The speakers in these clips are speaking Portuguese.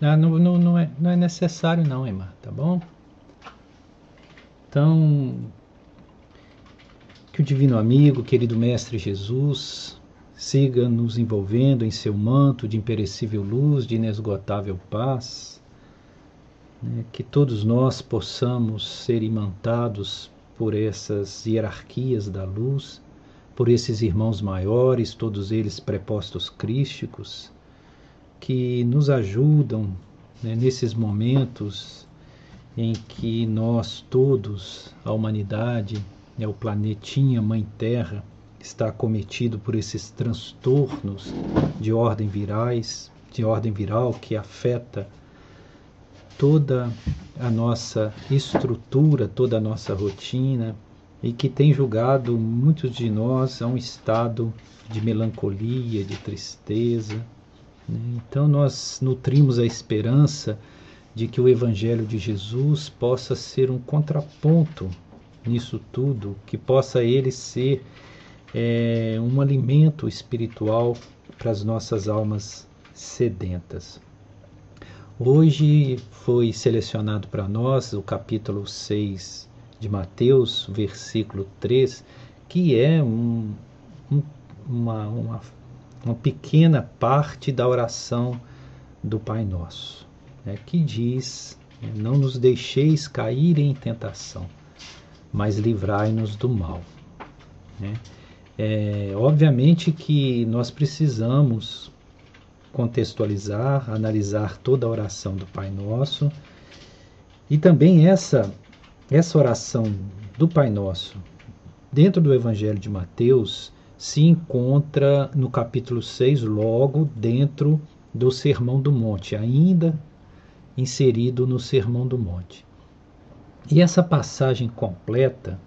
não, não, não, é, não é necessário não, irmã, tá bom? Então, que o Divino Amigo, querido Mestre Jesus, siga nos envolvendo em seu manto de imperecível luz, de inesgotável paz, né, que todos nós possamos ser imantados por essas hierarquias da luz, por esses irmãos maiores, todos eles prepostos crísticos, que nos ajudam né, nesses momentos em que nós todos, a humanidade, né, o planetinha Mãe Terra, está acometido por esses transtornos de ordem virais, de ordem viral que afeta toda a nossa estrutura, toda a nossa rotina e que tem julgado muitos de nós a um estado de melancolia, de tristeza. Né? Então nós nutrimos a esperança de que o Evangelho de Jesus possa ser um contraponto nisso tudo, que possa ele ser é, um alimento espiritual para as nossas almas sedentas. Hoje foi selecionado para nós o capítulo 6 de Mateus, versículo 3, que é um, um, uma, uma, uma pequena parte da oração do Pai Nosso né, que diz: Não nos deixeis cair em tentação, mas livrai-nos do mal. Né? É, obviamente que nós precisamos contextualizar, analisar toda a oração do Pai Nosso e também essa essa oração do Pai Nosso dentro do Evangelho de Mateus se encontra no capítulo 6, logo dentro do Sermão do Monte, ainda inserido no Sermão do Monte. E essa passagem completa,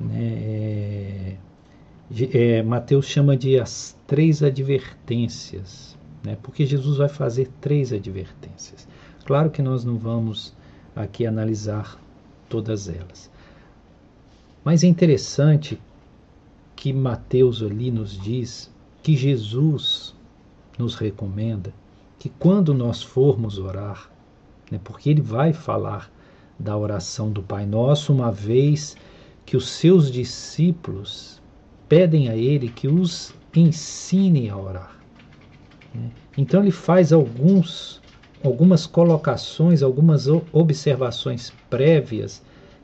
né, é, é, Mateus chama de as três advertências, né, porque Jesus vai fazer três advertências. Claro que nós não vamos aqui analisar todas elas. Mas é interessante que Mateus ali nos diz que Jesus nos recomenda que quando nós formos orar, né? porque ele vai falar da oração do Pai Nosso, uma vez que os seus discípulos pedem a ele que os ensine a orar. Né? Então ele faz alguns, algumas colocações, algumas observações prévias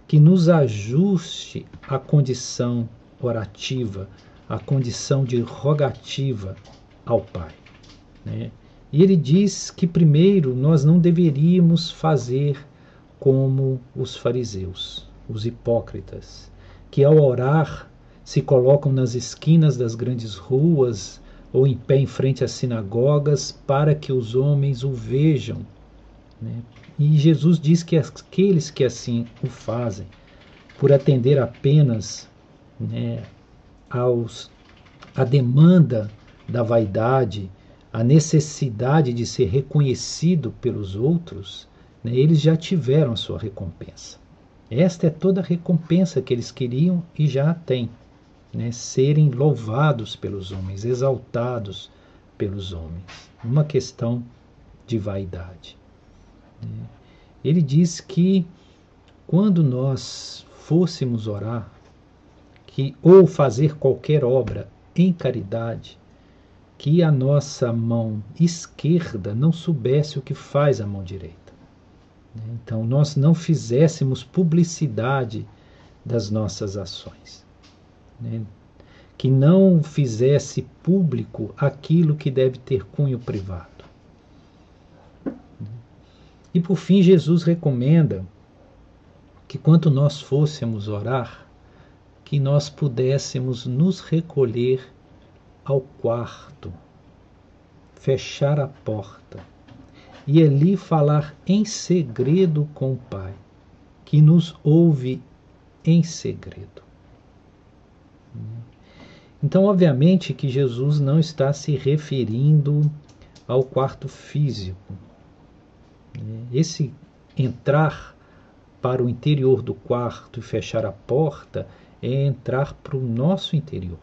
que nos ajuste à condição orativa, à condição de rogativa ao Pai. Né? E ele diz que primeiro nós não deveríamos fazer como os fariseus, os hipócritas, que ao orar se colocam nas esquinas das grandes ruas ou em pé em frente às sinagogas para que os homens o vejam. Né? E Jesus diz que aqueles que assim o fazem, por atender apenas né, aos, à demanda da vaidade, a necessidade de ser reconhecido pelos outros, né, eles já tiveram a sua recompensa. Esta é toda a recompensa que eles queriam e já têm. Né, serem louvados pelos homens, exaltados pelos homens. Uma questão de vaidade. Né. Ele diz que quando nós fôssemos orar, que ou fazer qualquer obra em caridade, que a nossa mão esquerda não soubesse o que faz a mão direita. Então, nós não fizéssemos publicidade das nossas ações. Né? Que não fizesse público aquilo que deve ter cunho privado. E por fim, Jesus recomenda que quando nós fôssemos orar, que nós pudéssemos nos recolher ao quarto, fechar a porta e ali falar em segredo com o Pai, que nos ouve em segredo. Então, obviamente que Jesus não está se referindo ao quarto físico. Esse entrar para o interior do quarto e fechar a porta é entrar para o nosso interior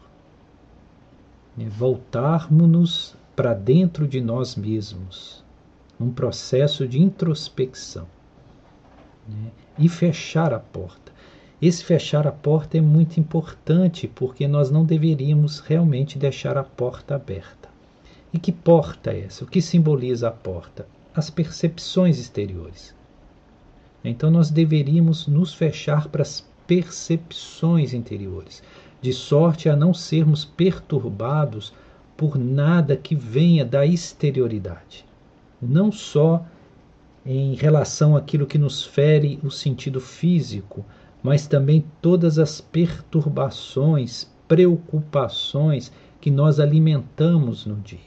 né, voltarmos-nos para dentro de nós mesmos, num processo de introspecção né? e fechar a porta. Esse fechar a porta é muito importante porque nós não deveríamos realmente deixar a porta aberta. E que porta é essa? O que simboliza a porta? As percepções exteriores. Então nós deveríamos nos fechar para as percepções interiores, de sorte a não sermos perturbados por nada que venha da exterioridade. Não só em relação àquilo que nos fere o sentido físico, mas também todas as perturbações, preocupações que nós alimentamos no dia.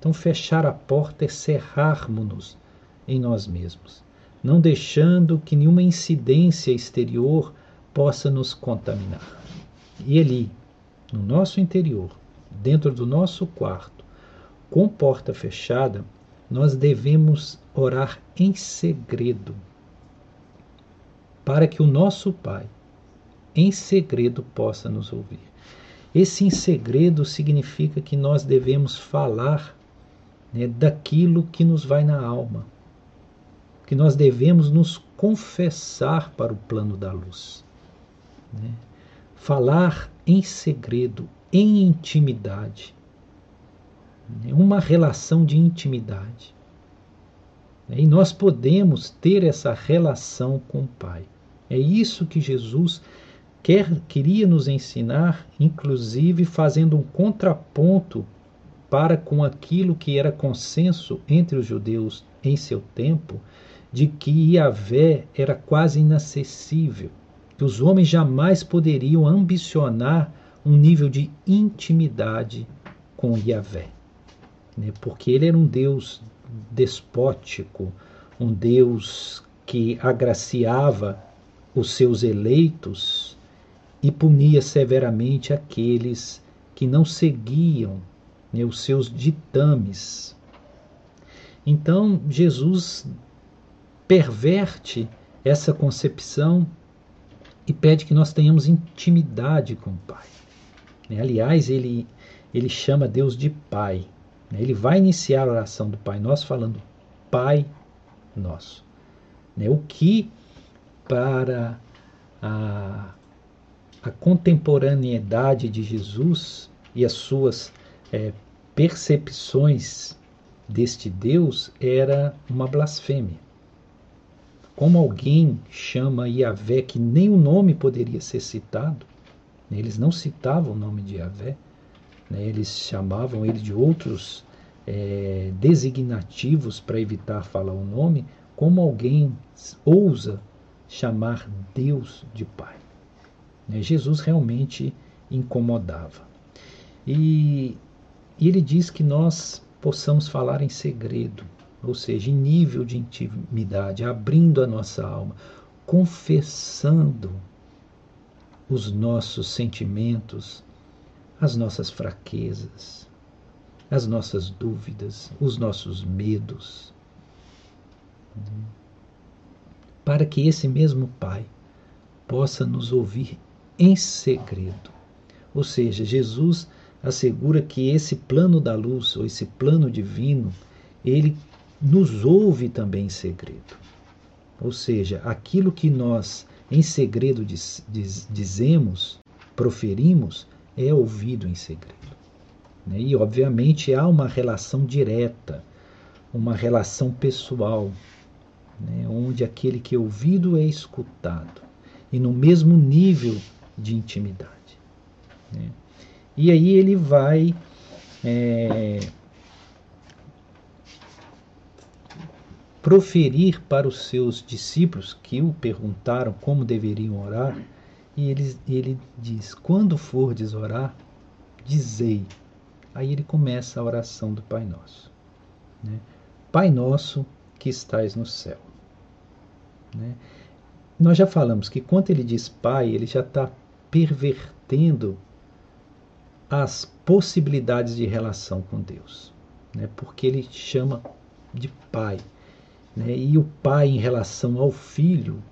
Então, fechar a porta é cerrarmos-nos em nós mesmos, não deixando que nenhuma incidência exterior possa nos contaminar. E ali, no nosso interior, dentro do nosso quarto, com porta fechada, nós devemos orar em segredo, para que o nosso Pai, em segredo, possa nos ouvir. Esse em segredo significa que nós devemos falar né, daquilo que nos vai na alma, que nós devemos nos confessar para o plano da luz. Né? Falar em segredo, em intimidade. Né? Uma relação de intimidade. E nós podemos ter essa relação com o Pai. É isso que Jesus quer, queria nos ensinar, inclusive fazendo um contraponto para com aquilo que era consenso entre os judeus em seu tempo, de que Yahvé era quase inacessível, que os homens jamais poderiam ambicionar um nível de intimidade com Yahvé, né? porque ele era um Deus despótico, um Deus que agraciava os seus eleitos e punia severamente aqueles que não seguiam né, os seus ditames. Então, Jesus perverte essa concepção e pede que nós tenhamos intimidade com o Pai. Né, aliás, ele, ele chama Deus de Pai. Né? Ele vai iniciar a oração do Pai Nosso falando Pai Nosso. Né? O que para a, a contemporaneidade de Jesus e as suas é, percepções deste Deus era uma blasfêmia. Como alguém chama Yahvé que nem o nome poderia ser citado, né? eles não citavam o nome de Yahvé, né? Eles chamavam ele de outros é, designativos para evitar falar o nome, como alguém ousa chamar Deus de Pai. Né? Jesus realmente incomodava. E, e ele diz que nós possamos falar em segredo, ou seja, em nível de intimidade, abrindo a nossa alma, confessando os nossos sentimentos, as nossas fraquezas, as nossas dúvidas, os nossos medos. Para que esse mesmo Pai possa nos ouvir em segredo. Ou seja, Jesus assegura que esse plano da luz, ou esse plano divino, ele nos ouve também em segredo. Ou seja, aquilo que nós em segredo diz, diz, dizemos, proferimos, é ouvido em segredo. Né? E, obviamente, há uma relação direta, uma relação pessoal, né? onde aquele que é ouvido é escutado, e no mesmo nível de intimidade. Né? E aí ele vai. É, proferir para os seus discípulos que o perguntaram como deveriam orar, e ele, ele diz: Quando fordes orar, dizei. Aí ele começa a oração do Pai Nosso. Né? Pai Nosso que estais no céu. Né? Nós já falamos que quando ele diz Pai, ele já está pervertendo as possibilidades de relação com Deus. Né? Porque ele chama de Pai. Né? E o Pai, em relação ao Filho,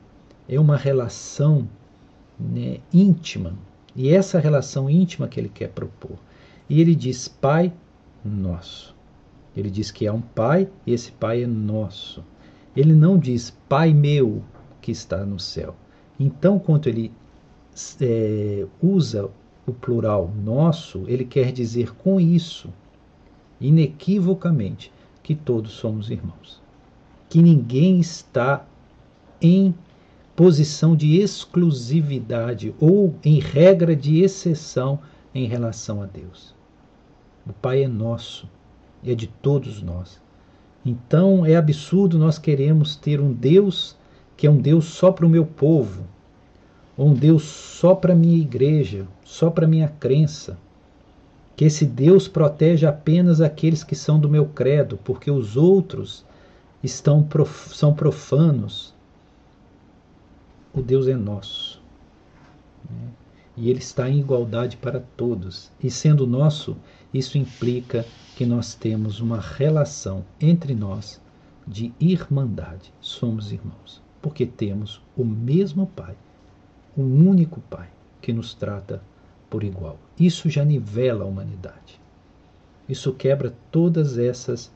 é uma relação né, íntima. E essa relação íntima que ele quer propor. E ele diz: Pai nosso. Ele diz que há um Pai e esse Pai é nosso. Ele não diz Pai meu que está no céu. Então, quando ele é, usa o plural nosso, ele quer dizer com isso, inequivocamente, que todos somos irmãos. Que ninguém está em posição de exclusividade ou em regra de exceção em relação a Deus. O Pai é nosso, é de todos nós. Então é absurdo nós queremos ter um Deus que é um Deus só para o meu povo, ou um Deus só para a minha igreja, só para a minha crença. Que esse Deus protege apenas aqueles que são do meu credo, porque os outros estão prof são profanos. O Deus é nosso. Né? E ele está em igualdade para todos. E sendo nosso, isso implica que nós temos uma relação entre nós de irmandade. Somos irmãos, porque temos o mesmo Pai, o único Pai que nos trata por igual. Isso já nivela a humanidade. Isso quebra todas essas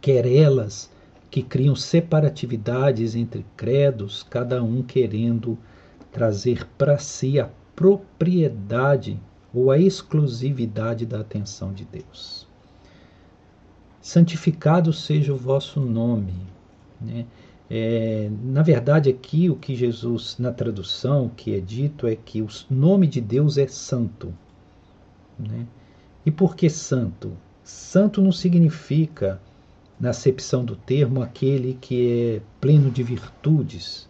querelas que criam separatividades entre credos, cada um querendo trazer para si a propriedade ou a exclusividade da atenção de Deus. Santificado seja o vosso nome. Né? É, na verdade, aqui o que Jesus, na tradução, que é dito é que o nome de Deus é santo. Né? E por que santo? Santo não significa, na acepção do termo, aquele que é pleno de virtudes,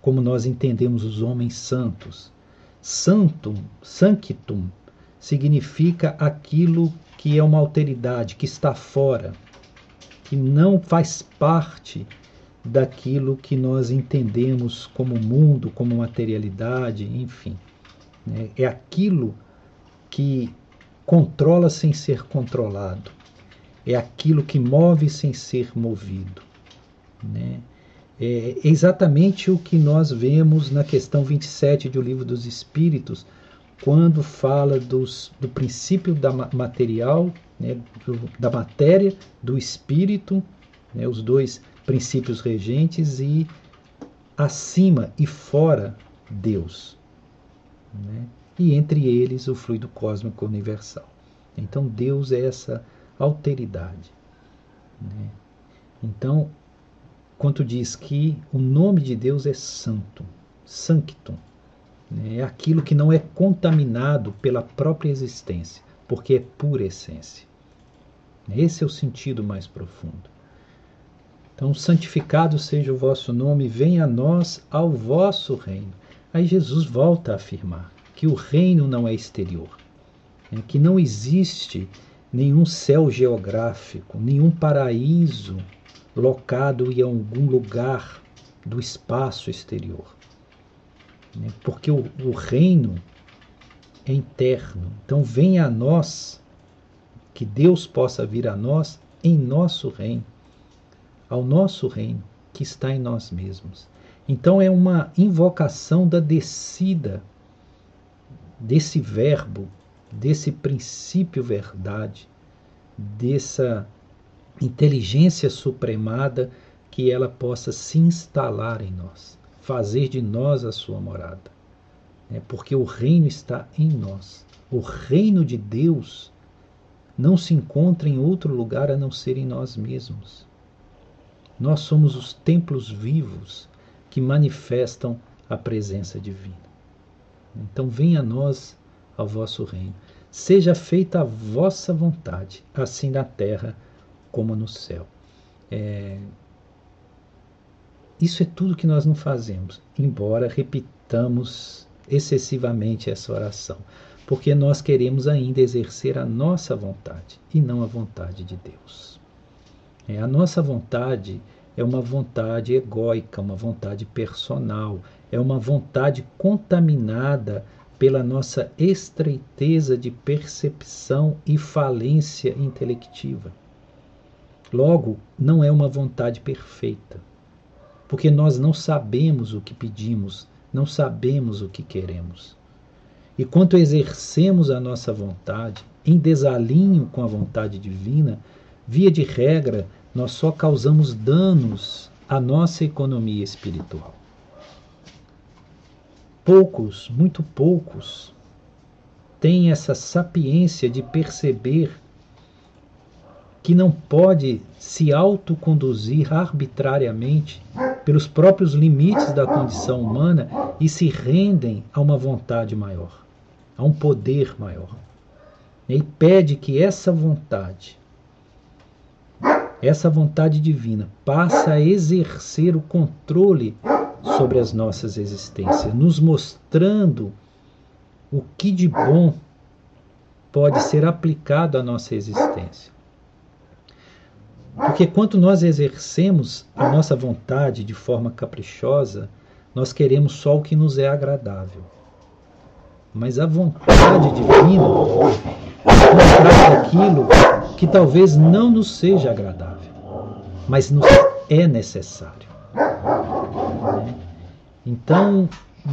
como nós entendemos os homens santos. Santum, sanctum, significa aquilo que é uma alteridade, que está fora, que não faz parte daquilo que nós entendemos como mundo, como materialidade, enfim. Né? É aquilo que controla sem ser controlado, é aquilo que move sem ser movido. Né? É exatamente o que nós vemos na questão 27 do Livro dos Espíritos, quando fala dos, do princípio da material, né, do, da matéria, do espírito, né, os dois princípios regentes, e acima e fora Deus. Né, e entre eles o fluido cósmico universal. Então Deus é essa alteridade. Né? Então, quanto diz que o nome de Deus é santo, sanctum. Né? É aquilo que não é contaminado pela própria existência, porque é pura essência. Esse é o sentido mais profundo. Então, santificado seja o vosso nome, venha a nós ao vosso reino. Aí Jesus volta a afirmar que o reino não é exterior, né? que não existe nenhum céu geográfico, nenhum paraíso locado em algum lugar do espaço exterior. Né? Porque o, o reino é interno. Então, venha a nós, que Deus possa vir a nós em nosso reino, ao nosso reino que está em nós mesmos. Então, é uma invocação da descida desse verbo, desse princípio verdade, dessa inteligência supremada que ela possa se instalar em nós, fazer de nós a sua morada. É porque o reino está em nós. O reino de Deus não se encontra em outro lugar a não ser em nós mesmos. Nós somos os templos vivos que manifestam a presença divina. Então venha a nós ao vosso reino. Seja feita a vossa vontade, assim na terra como no céu. É... Isso é tudo que nós não fazemos, embora repitamos excessivamente essa oração, porque nós queremos ainda exercer a nossa vontade e não a vontade de Deus. É, a nossa vontade é uma vontade egóica, uma vontade personal, é uma vontade contaminada pela nossa estreiteza de percepção e falência intelectiva. Logo, não é uma vontade perfeita, porque nós não sabemos o que pedimos, não sabemos o que queremos. E quanto exercemos a nossa vontade em desalinho com a vontade divina, via de regra, nós só causamos danos à nossa economia espiritual. Poucos, muito poucos, têm essa sapiência de perceber que não pode se autoconduzir arbitrariamente pelos próprios limites da condição humana e se rendem a uma vontade maior, a um poder maior. E pede que essa vontade, essa vontade divina, passe a exercer o controle sobre as nossas existências, nos mostrando o que de bom pode ser aplicado à nossa existência. Porque quando nós exercemos a nossa vontade de forma caprichosa, nós queremos só o que nos é agradável. Mas a vontade divina nos traz aquilo que talvez não nos seja agradável, mas nos é necessário. Então,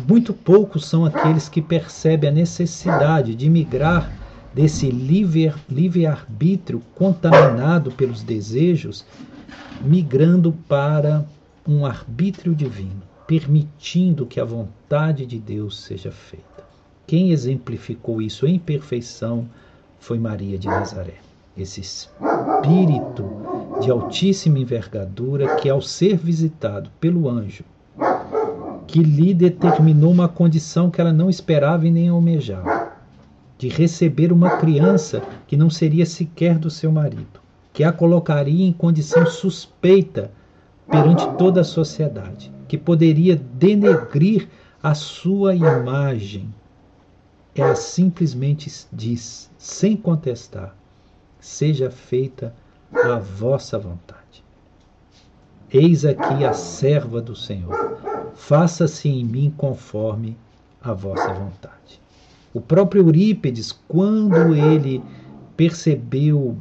muito poucos são aqueles que percebem a necessidade de migrar desse livre-arbítrio contaminado pelos desejos, migrando para um arbítrio divino, permitindo que a vontade de Deus seja feita. Quem exemplificou isso em perfeição foi Maria de Nazaré. Esse espírito de altíssima envergadura que, ao ser visitado pelo anjo, que lhe determinou uma condição que ela não esperava e nem almejava, de receber uma criança que não seria sequer do seu marido, que a colocaria em condição suspeita perante toda a sociedade, que poderia denegrir a sua imagem. Ela simplesmente diz, sem contestar: seja feita a vossa vontade. Eis aqui a serva do Senhor. Faça-se em mim conforme a vossa vontade. O próprio Eurípides, quando ele percebeu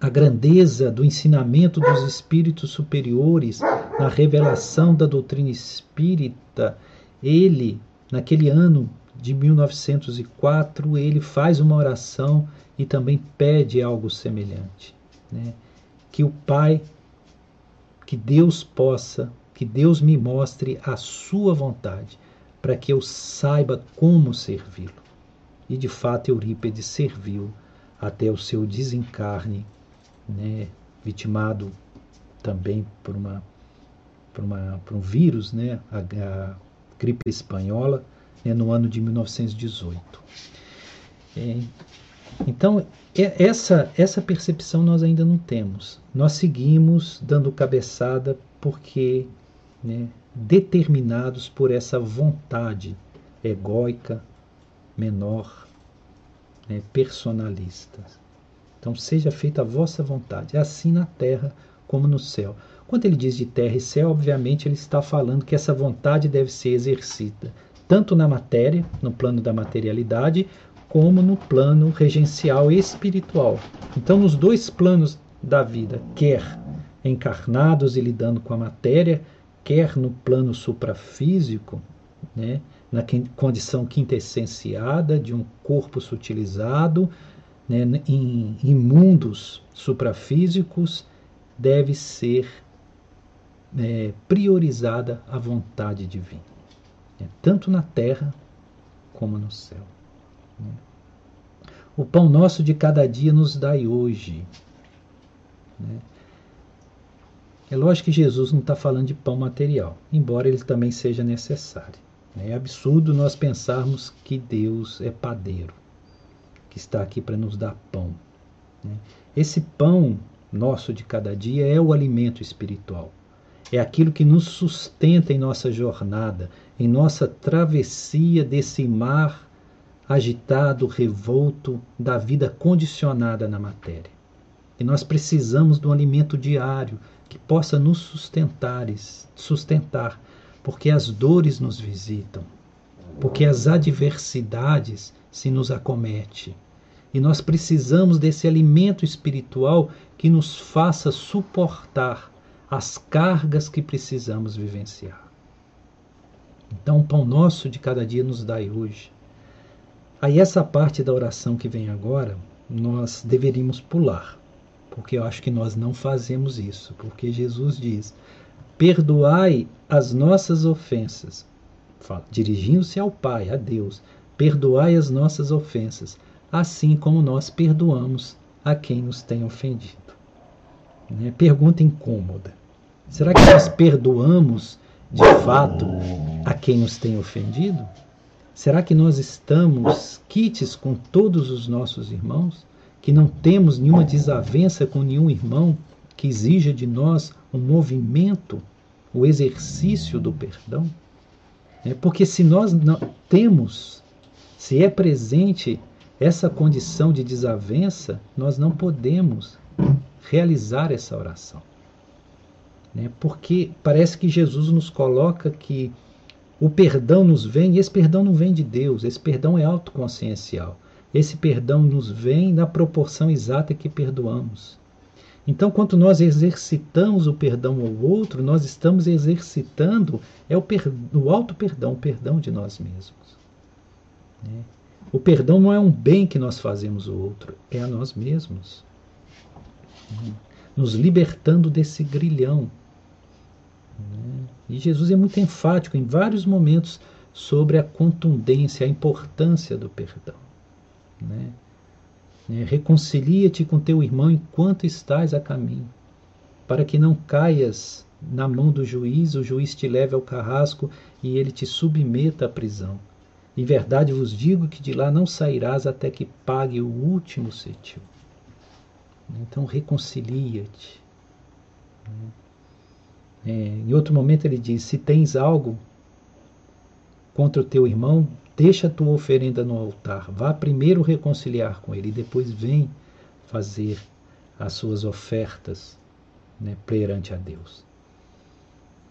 a grandeza do ensinamento dos espíritos superiores na revelação da doutrina espírita, ele, naquele ano de 1904, ele faz uma oração e também pede algo semelhante. Né? Que o Pai, que Deus possa, que Deus me mostre a sua vontade para que eu saiba como servi-lo. E de fato Eurípides serviu até o seu desencarne, né, vitimado também por, uma, por, uma, por um vírus, né, a, a gripe espanhola, né, no ano de 1918. É, então, é, essa, essa percepção nós ainda não temos. Nós seguimos dando cabeçada porque né, determinados por essa vontade egóica, menor, né, personalista. Então, seja feita a vossa vontade, assim na terra como no céu. Quando ele diz de terra e céu, obviamente ele está falando que essa vontade deve ser exercida tanto na matéria, no plano da materialidade, como no plano regencial e espiritual. Então, nos dois planos da vida, quer encarnados e lidando com a matéria, quer no plano suprafísico, né, na condição quintessenciada de um corpo sutilizado, né, em, em mundos suprafísicos, deve ser é, priorizada a vontade divina, né, tanto na terra como no céu. Né. O pão nosso de cada dia nos dai hoje. Né? É lógico que Jesus não está falando de pão material, embora ele também seja necessário. É absurdo nós pensarmos que Deus é padeiro, que está aqui para nos dar pão. Né? Esse pão nosso de cada dia é o alimento espiritual. É aquilo que nos sustenta em nossa jornada, em nossa travessia desse mar agitado, revolto da vida condicionada na matéria. E nós precisamos um alimento diário que possa nos sustentar, sustentar, porque as dores nos visitam, porque as adversidades se nos acomete. E nós precisamos desse alimento espiritual que nos faça suportar as cargas que precisamos vivenciar. Então, o pão nosso de cada dia nos dai hoje. Aí essa parte da oração que vem agora, nós deveríamos pular, porque eu acho que nós não fazemos isso, porque Jesus diz: perdoai as nossas ofensas, dirigindo-se ao Pai, a Deus, perdoai as nossas ofensas, assim como nós perdoamos a quem nos tem ofendido. Né? Pergunta incômoda. Será que nós perdoamos de fato a quem nos tem ofendido? Será que nós estamos quites com todos os nossos irmãos? Que não temos nenhuma desavença com nenhum irmão que exija de nós um movimento, o exercício do perdão? É porque se nós não temos, se é presente essa condição de desavença, nós não podemos realizar essa oração. Né? Porque parece que Jesus nos coloca que o perdão nos vem, e esse perdão não vem de Deus, esse perdão é autoconsciencial. Esse perdão nos vem na proporção exata que perdoamos. Então, quando nós exercitamos o perdão ao outro, nós estamos exercitando é o, per, o auto-perdão, o perdão de nós mesmos. Né? O perdão não é um bem que nós fazemos ao outro, é a nós mesmos. Né? Nos libertando desse grilhão. Né? E Jesus é muito enfático em vários momentos sobre a contundência, a importância do perdão. Né? Né? Reconcilia-te com teu irmão enquanto estás a caminho, para que não caias na mão do juiz, o juiz te leve ao carrasco e ele te submeta à prisão. Em verdade vos digo que de lá não sairás até que pague o último cetil. Então reconcilia-te. É, em outro momento ele diz: se tens algo contra o teu irmão, Deixa a tua oferenda no altar. Vá primeiro reconciliar com ele e depois vem fazer as suas ofertas né, perante a Deus.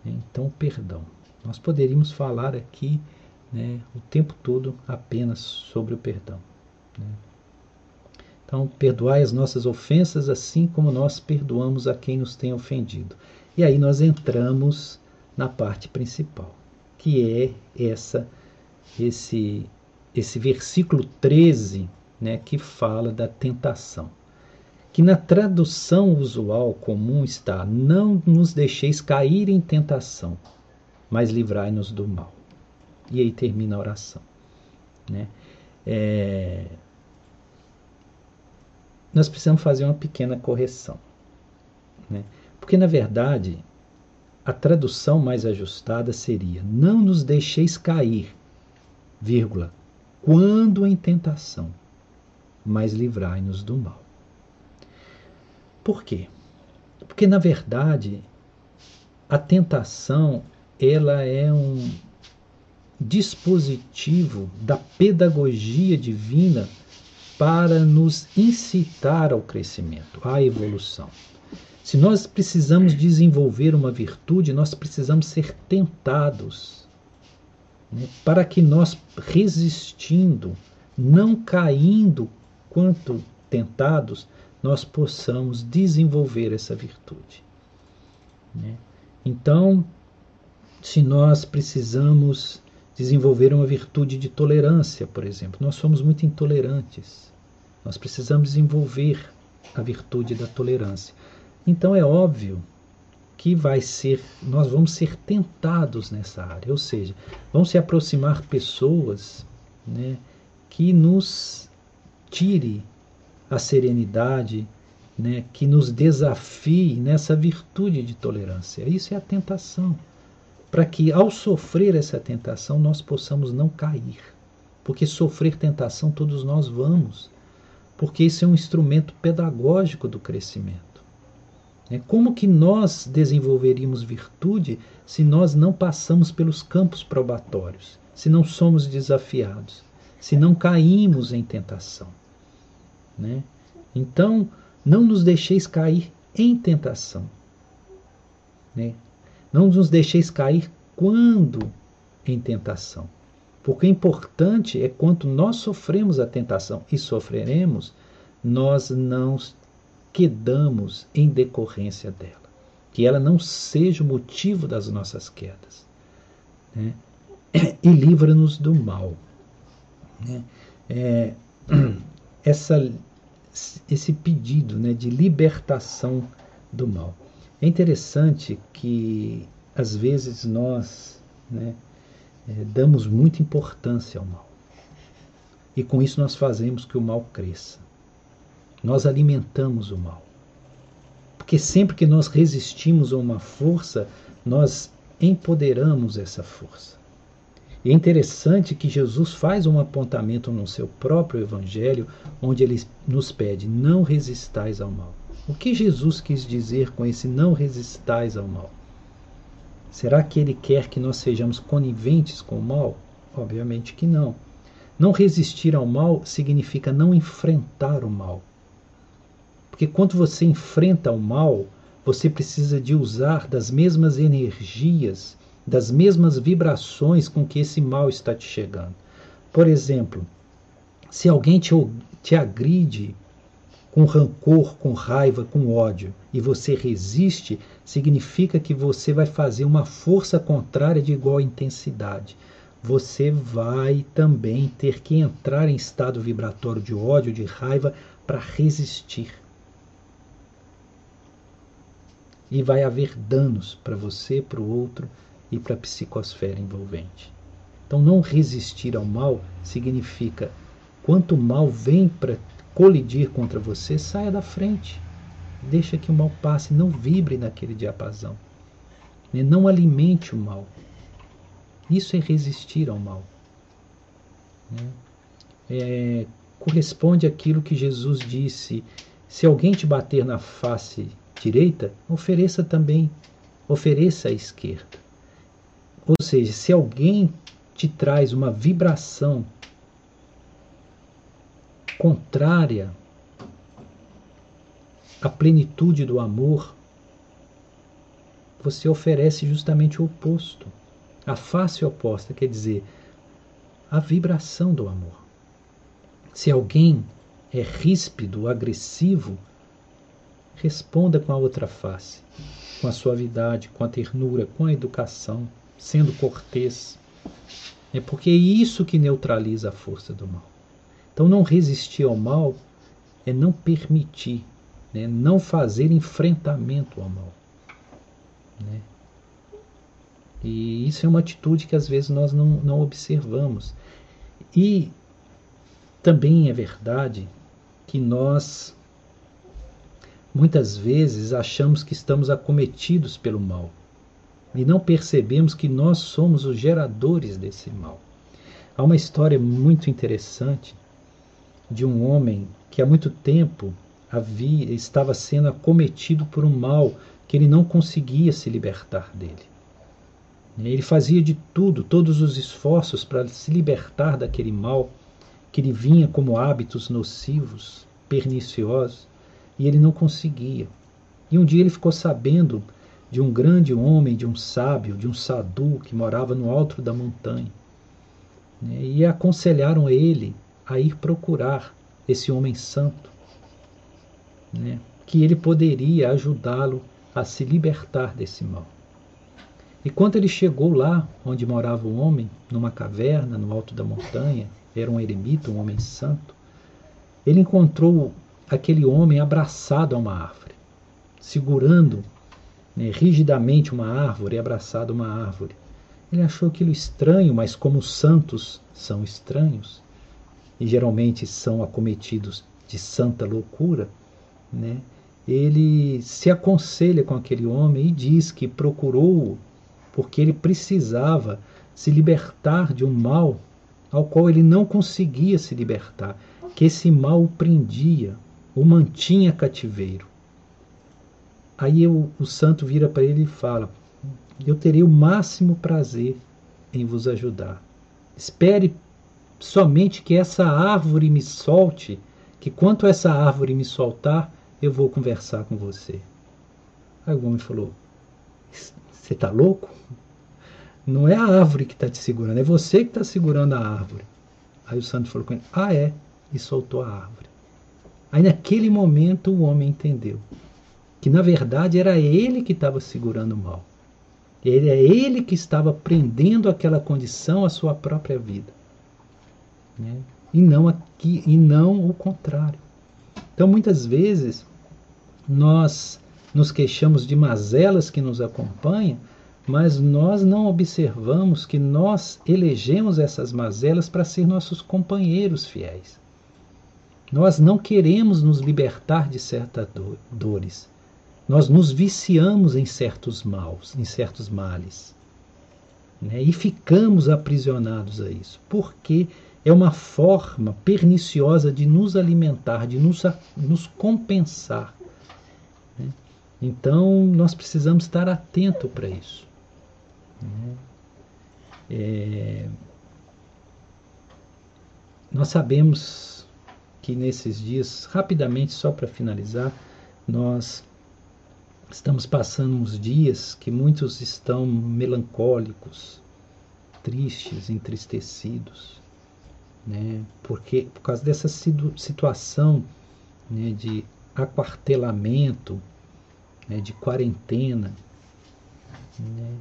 Então, perdão. Nós poderíamos falar aqui né, o tempo todo apenas sobre o perdão. Né? Então, perdoai as nossas ofensas assim como nós perdoamos a quem nos tem ofendido. E aí nós entramos na parte principal, que é essa esse, esse versículo 13, né, que fala da tentação. Que na tradução usual comum está: Não nos deixeis cair em tentação, mas livrai-nos do mal. E aí termina a oração. Né? É... Nós precisamos fazer uma pequena correção. Né? Porque, na verdade, a tradução mais ajustada seria: Não nos deixeis cair vírgula, quando em tentação, mas livrai-nos do mal. Por quê? Porque na verdade a tentação ela é um dispositivo da pedagogia divina para nos incitar ao crescimento, à evolução. Se nós precisamos desenvolver uma virtude, nós precisamos ser tentados para que nós, resistindo, não caindo quanto tentados, nós possamos desenvolver essa virtude. Né? Então, se nós precisamos desenvolver uma virtude de tolerância, por exemplo, nós somos muito intolerantes. Nós precisamos desenvolver a virtude da tolerância. Então é óbvio que vai ser, nós vamos ser tentados nessa área, ou seja, vão se aproximar pessoas né, que nos tire a serenidade, né, que nos desafie nessa virtude de tolerância. Isso é a tentação. Para que ao sofrer essa tentação nós possamos não cair. Porque sofrer tentação todos nós vamos. Porque isso é um instrumento pedagógico do crescimento. Né? Como que nós desenvolveríamos virtude se nós não passamos pelos campos probatórios, se não somos desafiados, se não caímos em tentação? Né? Então, não nos deixeis cair em tentação. Né? Não nos deixeis cair quando em tentação. Porque o importante é quando nós sofremos a tentação e sofreremos, nós não quedamos em decorrência dela. Que ela não seja o motivo das nossas quedas. Né? E livra-nos do mal. Né? é, essa, esse pedido né, de libertação do mal. É interessante que às vezes nós né, é, damos muita importância ao mal. E com isso nós fazemos que o mal cresça. Nós alimentamos o mal. Porque sempre que nós resistimos a uma força, nós empoderamos essa força. E é interessante que Jesus faz um apontamento no seu próprio evangelho, onde ele nos pede: não resistais ao mal. O que Jesus quis dizer com esse não resistais ao mal? Será que ele quer que nós sejamos coniventes com o mal? Obviamente que não. Não resistir ao mal significa não enfrentar o mal. Porque quando você enfrenta o mal, você precisa de usar das mesmas energias das mesmas vibrações com que esse mal está te chegando. Por exemplo, se alguém te, te agride com rancor, com raiva, com ódio, e você resiste, significa que você vai fazer uma força contrária de igual intensidade. Você vai também ter que entrar em estado vibratório de ódio, de raiva, para resistir. E vai haver danos para você, para o outro, e para a psicosfera envolvente. Então, não resistir ao mal significa quanto mal vem para colidir contra você, saia da frente. Deixa que o mal passe, não vibre naquele diapasão. Né? Não alimente o mal. Isso é resistir ao mal. Né? É, corresponde àquilo que Jesus disse: se alguém te bater na face direita, ofereça também, ofereça a esquerda. Ou seja, se alguém te traz uma vibração contrária à plenitude do amor, você oferece justamente o oposto, a face oposta, quer dizer, a vibração do amor. Se alguém é ríspido, agressivo, responda com a outra face, com a suavidade, com a ternura, com a educação sendo cortês. É porque é isso que neutraliza a força do mal. Então, não resistir ao mal é não permitir, né? não fazer enfrentamento ao mal. Né? E isso é uma atitude que às vezes nós não, não observamos. E também é verdade que nós muitas vezes achamos que estamos acometidos pelo mal e não percebemos que nós somos os geradores desse mal. Há uma história muito interessante de um homem que há muito tempo havia, estava sendo acometido por um mal que ele não conseguia se libertar dele. Ele fazia de tudo, todos os esforços para se libertar daquele mal que lhe vinha como hábitos nocivos, perniciosos, e ele não conseguia. E um dia ele ficou sabendo de um grande homem, de um sábio, de um sadhu que morava no alto da montanha. Né, e aconselharam ele a ir procurar esse homem santo, né, que ele poderia ajudá-lo a se libertar desse mal. E quando ele chegou lá onde morava o homem, numa caverna no alto da montanha, era um eremita, um homem santo, ele encontrou aquele homem abraçado a uma árvore, segurando né, rigidamente uma árvore, abraçado a uma árvore. Ele achou aquilo estranho, mas como os santos são estranhos, e geralmente são acometidos de santa loucura, né, ele se aconselha com aquele homem e diz que procurou porque ele precisava se libertar de um mal ao qual ele não conseguia se libertar, que esse mal o prendia, o mantinha cativeiro. Aí eu, o santo vira para ele e fala: Eu terei o máximo prazer em vos ajudar. Espere somente que essa árvore me solte, que quanto essa árvore me soltar, eu vou conversar com você. Aí o homem falou: Você está louco? Não é a árvore que está te segurando, é você que está segurando a árvore. Aí o santo falou com ele: Ah, é? E soltou a árvore. Aí naquele momento o homem entendeu que na verdade era ele que estava segurando o mal. Ele é ele que estava prendendo aquela condição à sua própria vida. Né? e não aqui e não o contrário. Então muitas vezes nós nos queixamos de mazelas que nos acompanham, mas nós não observamos que nós elegemos essas mazelas para ser nossos companheiros fiéis. Nós não queremos nos libertar de certas dores. Nós nos viciamos em certos maus, em certos males. Né? E ficamos aprisionados a isso. Porque é uma forma perniciosa de nos alimentar, de nos, nos compensar. Né? Então, nós precisamos estar atento para isso. Né? É... Nós sabemos que nesses dias, rapidamente, só para finalizar, nós estamos passando uns dias que muitos estão melancólicos, tristes, entristecidos, né? Porque por causa dessa situação né, de aquartelamento, né, de quarentena, né?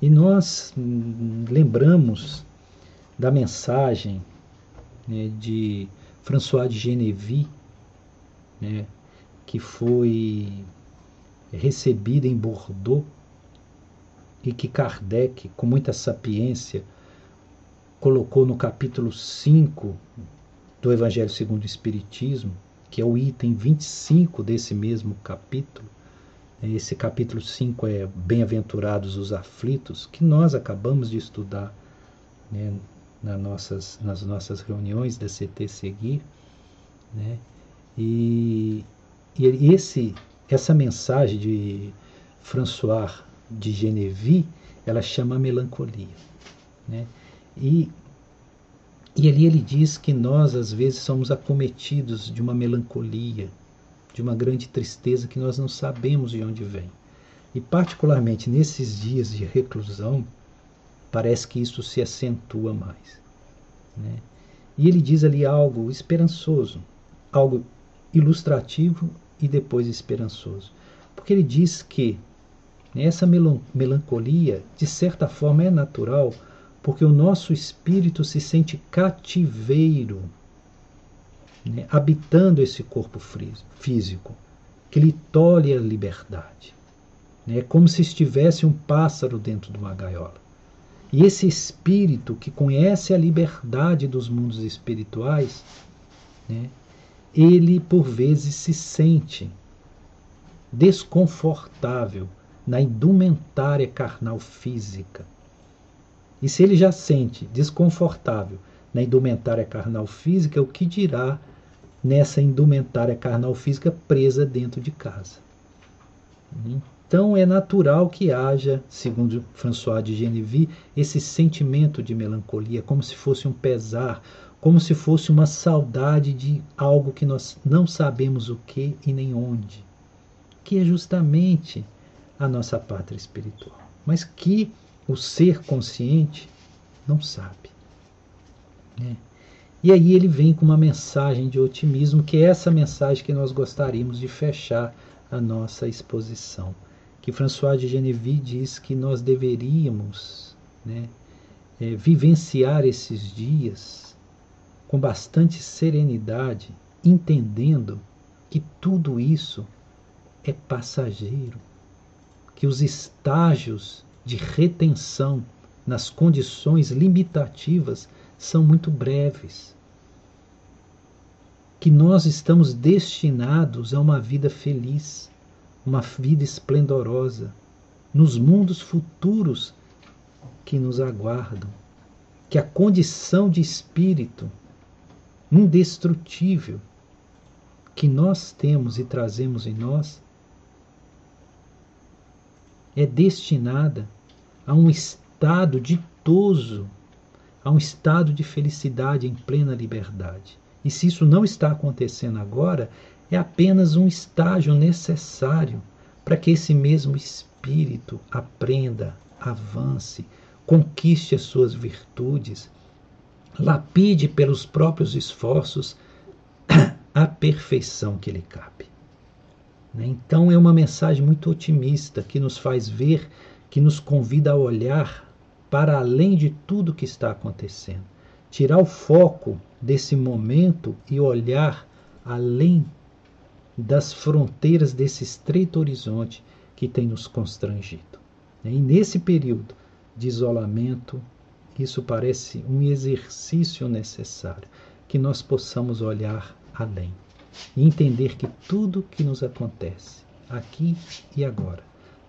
e nós hum, lembramos da mensagem né, de François de Genevieve, né, que foi recebida em Bordeaux e que Kardec, com muita sapiência, colocou no capítulo 5 do Evangelho segundo o Espiritismo, que é o item 25 desse mesmo capítulo. Esse capítulo 5 é Bem-aventurados os aflitos, que nós acabamos de estudar né, nas, nossas, nas nossas reuniões da CT Seguir. Né? E, e esse, essa mensagem de François de Genevieve, ela chama melancolia. Né? E, e ali ele diz que nós, às vezes, somos acometidos de uma melancolia, de uma grande tristeza que nós não sabemos de onde vem. E, particularmente nesses dias de reclusão, parece que isso se acentua mais. Né? E ele diz ali algo esperançoso, algo ilustrativo e depois esperançoso. Porque ele diz que essa melancolia, de certa forma, é natural, porque o nosso espírito se sente cativeiro, né, habitando esse corpo físico, que lhe tolhe a liberdade. Né, é como se estivesse um pássaro dentro de uma gaiola. E esse espírito que conhece a liberdade dos mundos espirituais, né, ele por vezes se sente desconfortável na indumentária carnal física. E se ele já sente desconfortável na indumentária carnal física, o que dirá nessa indumentária carnal física presa dentro de casa? Então é natural que haja, segundo François de Genevieve, esse sentimento de melancolia, como se fosse um pesar, como se fosse uma saudade de algo que nós não sabemos o que e nem onde, que é justamente a nossa pátria espiritual, mas que o ser consciente não sabe. Né? E aí ele vem com uma mensagem de otimismo, que é essa mensagem que nós gostaríamos de fechar a nossa exposição. Que François de Genevieve diz que nós deveríamos né, é, vivenciar esses dias com bastante serenidade, entendendo que tudo isso é passageiro, que os estágios de retenção nas condições limitativas são muito breves. Que nós estamos destinados a uma vida feliz, uma vida esplendorosa, nos mundos futuros que nos aguardam. Que a condição de espírito indestrutível que nós temos e trazemos em nós é destinada a um estado ditoso, a um estado de felicidade em plena liberdade. E se isso não está acontecendo agora, é apenas um estágio necessário para que esse mesmo espírito aprenda, avance, conquiste as suas virtudes, lapide pelos próprios esforços a perfeição que lhe cabe. Né? Então é uma mensagem muito otimista que nos faz ver, que nos convida a olhar para além de tudo que está acontecendo. tirar o foco desse momento e olhar além das fronteiras desse estreito horizonte que tem nos constrangido. E nesse período de isolamento, isso parece um exercício necessário, que nós possamos olhar além e entender que tudo que nos acontece, aqui e agora,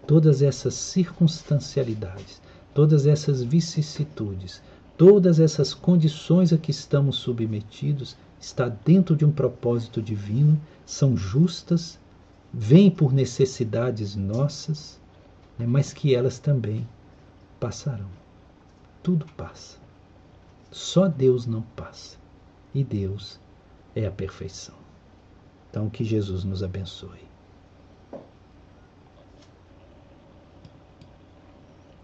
todas essas circunstancialidades, todas essas vicissitudes, todas essas condições a que estamos submetidos, está dentro de um propósito divino, são justas, vêm por necessidades nossas, né, mas que elas também passarão. Tudo passa. Só Deus não passa. E Deus é a perfeição. Então, que Jesus nos abençoe.